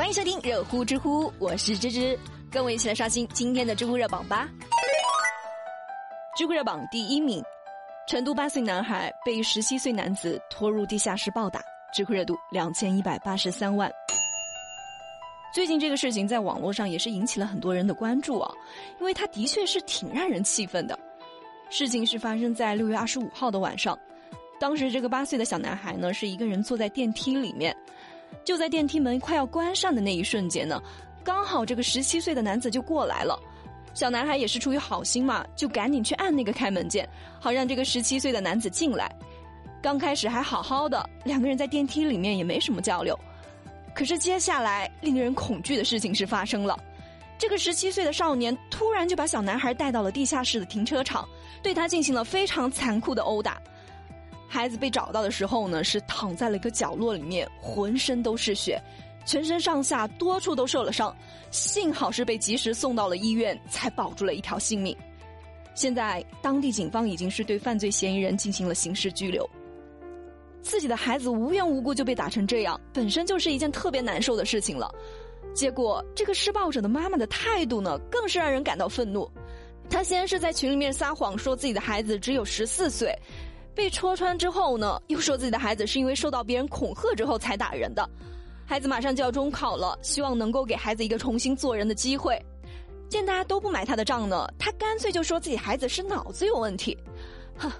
欢迎收听热乎知乎，我是芝芝，跟我一起来刷新今天的知乎热榜吧。知乎热榜第一名，成都八岁男孩被十七岁男子拖入地下室暴打，知乎热度两千一百八十三万。最近这个事情在网络上也是引起了很多人的关注啊，因为他的确是挺让人气愤的。事情是发生在六月二十五号的晚上，当时这个八岁的小男孩呢是一个人坐在电梯里面，就在电梯门快要关上的那一瞬间呢，刚好这个十七岁的男子就过来了，小男孩也是出于好心嘛，就赶紧去按那个开门键，好让这个十七岁的男子进来。刚开始还好好的，两个人在电梯里面也没什么交流。可是接下来令人恐惧的事情是发生了，这个十七岁的少年突然就把小男孩带到了地下室的停车场，对他进行了非常残酷的殴打。孩子被找到的时候呢，是躺在了一个角落里面，浑身都是血，全身上下多处都受了伤，幸好是被及时送到了医院，才保住了一条性命。现在当地警方已经是对犯罪嫌疑人进行了刑事拘留。自己的孩子无缘无故就被打成这样，本身就是一件特别难受的事情了。结果这个施暴者的妈妈的态度呢，更是让人感到愤怒。她先是在群里面撒谎说自己的孩子只有十四岁，被戳穿之后呢，又说自己的孩子是因为受到别人恐吓之后才打人的。孩子马上就要中考了，希望能够给孩子一个重新做人的机会。见大家都不买他的账呢，他干脆就说自己孩子是脑子有问题，哼，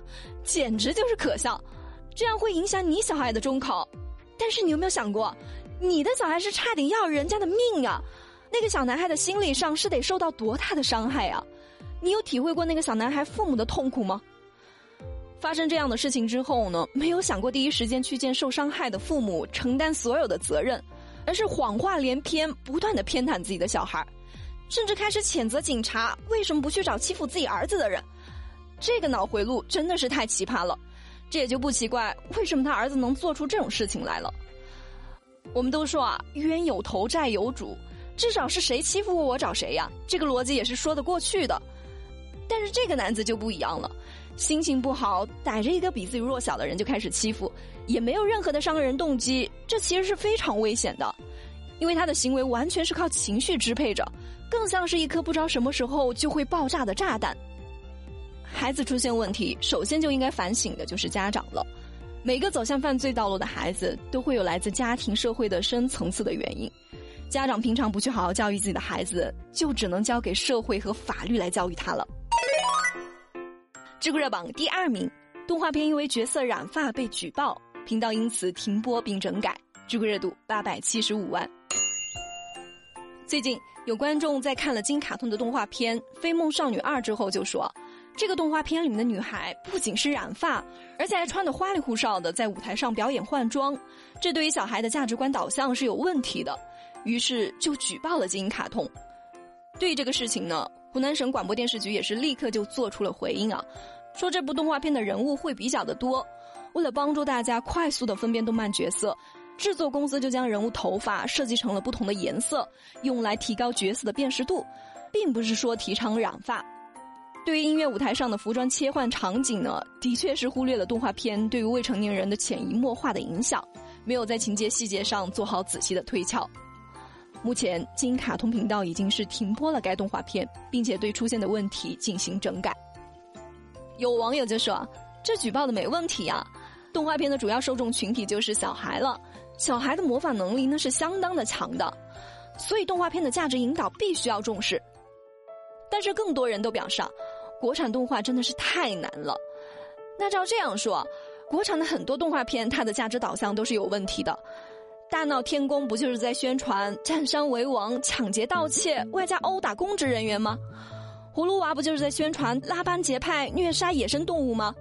简直就是可笑。这样会影响你小孩的中考，但是你有没有想过，你的小孩是差点要人家的命啊？那个小男孩的心理上是得受到多大的伤害啊？你有体会过那个小男孩父母的痛苦吗？发生这样的事情之后呢，没有想过第一时间去见受伤害的父母，承担所有的责任，而是谎话连篇，不断的偏袒自己的小孩，甚至开始谴责警察为什么不去找欺负自己儿子的人？这个脑回路真的是太奇葩了。这也就不奇怪，为什么他儿子能做出这种事情来了？我们都说啊，冤有头债有主，至少是谁欺负过我找谁呀，这个逻辑也是说得过去的。但是这个男子就不一样了，心情不好，逮着一个比自己弱小的人就开始欺负，也没有任何的伤人动机，这其实是非常危险的，因为他的行为完全是靠情绪支配着，更像是一颗不知道什么时候就会爆炸的炸弹。孩子出现问题，首先就应该反省的就是家长了。每个走向犯罪道路的孩子，都会有来自家庭、社会的深层次的原因。家长平常不去好好教育自己的孩子，就只能交给社会和法律来教育他了。知乎热榜第二名，动画片因为角色染发被举报，频道因此停播并整改，知乎热度八百七十五万。最近有观众在看了金卡通的动画片《飞梦少女二》之后，就说。这个动画片里面的女孩不仅是染发，而且还穿得花里胡哨的，在舞台上表演换装，这对于小孩的价值观导向是有问题的。于是就举报了金卡通。对于这个事情呢，湖南省广播电视局也是立刻就做出了回应啊，说这部动画片的人物会比较的多，为了帮助大家快速的分辨动漫角色，制作公司就将人物头发设计成了不同的颜色，用来提高角色的辨识度，并不是说提倡染发。对于音乐舞台上的服装切换场景呢，的确是忽略了动画片对于未成年人的潜移默化的影响，没有在情节细节上做好仔细的推敲。目前，金卡通频道已经是停播了该动画片，并且对出现的问题进行整改。有网友就说：“这举报的没问题呀，动画片的主要受众群体就是小孩了，小孩的模仿能力那是相当的强的，所以动画片的价值引导必须要重视。”但是更多人都表示。国产动画真的是太难了。那照这样说，国产的很多动画片，它的价值导向都是有问题的。大闹天宫不就是在宣传占山为王、抢劫盗窃，外加殴打公职人员吗？葫芦娃不就是在宣传拉帮结派、虐杀野生动物吗？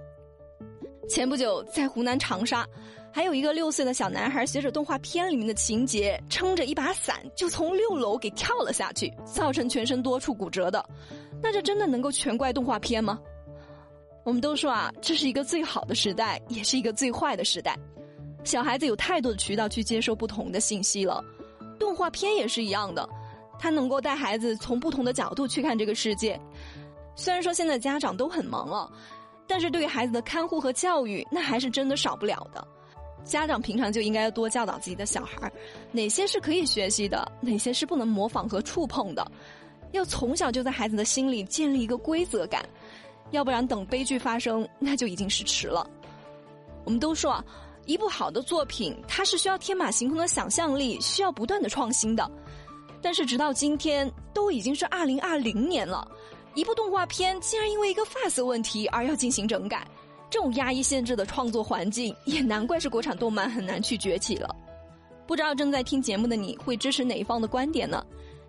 前不久，在湖南长沙，还有一个六岁的小男孩，学着动画片里面的情节，撑着一把伞就从六楼给跳了下去，造成全身多处骨折的。那这真的能够全怪动画片吗？我们都说啊，这是一个最好的时代，也是一个最坏的时代。小孩子有太多的渠道去接受不同的信息了，动画片也是一样的，它能够带孩子从不同的角度去看这个世界。虽然说现在家长都很忙了，但是对于孩子的看护和教育，那还是真的少不了的。家长平常就应该多教导自己的小孩，哪些是可以学习的，哪些是不能模仿和触碰的，要从小就在孩子的心里建立一个规则感，要不然等悲剧发生，那就已经是迟了。我们都说啊，一部好的作品，它是需要天马行空的想象力，需要不断的创新的。但是直到今天，都已经是二零二零年了，一部动画片竟然因为一个发色问题而要进行整改。这种压抑限制的创作环境，也难怪是国产动漫很难去崛起了。不知道正在听节目的你会支持哪一方的观点呢？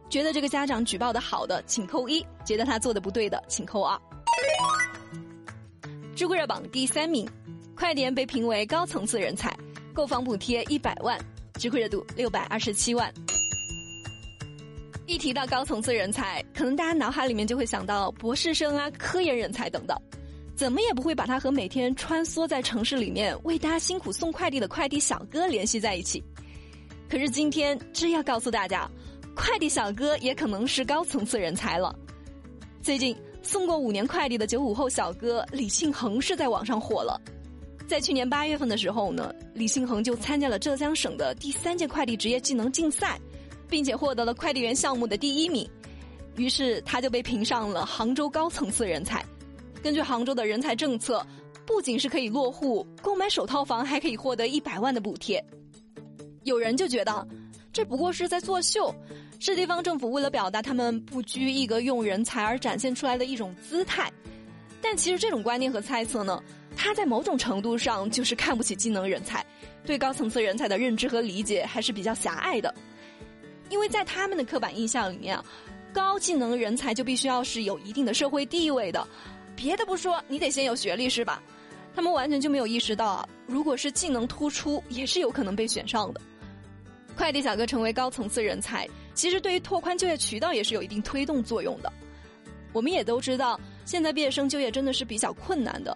觉得这个家长举报的好的，请扣一；觉得他做的不对的，请扣二。知乎热榜第三名，快点被评为高层次人才，购房补贴一百万，知乎热度六百二十七万。一提到高层次人才，可能大家脑海里面就会想到博士生啊、科研人才等等。怎么也不会把他和每天穿梭在城市里面为大家辛苦送快递的快递小哥联系在一起。可是今天，真要告诉大家，快递小哥也可能是高层次人才了。最近送过五年快递的九五后小哥李信恒是在网上火了。在去年八月份的时候呢，李信恒就参加了浙江省的第三届快递职业技能竞赛，并且获得了快递员项目的第一名。于是他就被评上了杭州高层次人才。根据杭州的人才政策，不仅是可以落户、购买首套房，还可以获得一百万的补贴。有人就觉得，这不过是在作秀，是地方政府为了表达他们不拘一格用人才而展现出来的一种姿态。但其实这种观念和猜测呢，他在某种程度上就是看不起技能人才，对高层次人才的认知和理解还是比较狭隘的。因为在他们的刻板印象里面啊，高技能人才就必须要是有一定的社会地位的。别的不说，你得先有学历是吧？他们完全就没有意识到啊，如果是技能突出，也是有可能被选上的。快递小哥成为高层次人才，其实对于拓宽就业渠道也是有一定推动作用的。我们也都知道，现在毕业生就业真的是比较困难的，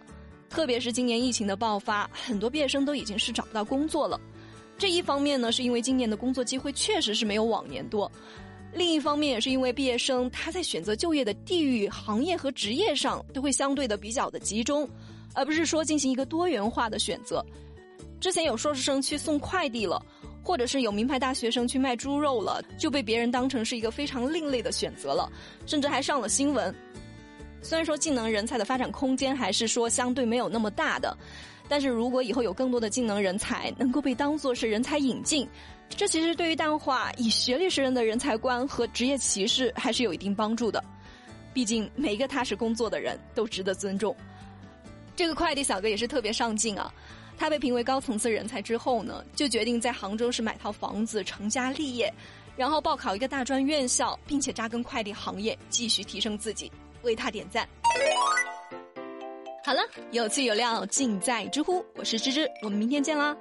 特别是今年疫情的爆发，很多毕业生都已经是找不到工作了。这一方面呢，是因为今年的工作机会确实是没有往年多。另一方面，也是因为毕业生他在选择就业的地域、行业和职业上都会相对的比较的集中，而不是说进行一个多元化的选择。之前有硕士生去送快递了，或者是有名牌大学生去卖猪肉了，就被别人当成是一个非常另类的选择了，甚至还上了新闻。虽然说技能人才的发展空间还是说相对没有那么大的。但是如果以后有更多的技能人才能够被当做是人才引进，这其实对于淡化以学历识人的人才观和职业歧视还是有一定帮助的。毕竟每一个踏实工作的人都值得尊重。这个快递小哥也是特别上进啊，他被评为高层次人才之后呢，就决定在杭州市买套房子成家立业，然后报考一个大专院校，并且扎根快递行业，继续提升自己，为他点赞。好了，有趣有料尽在知乎，我是芝芝，我们明天见啦。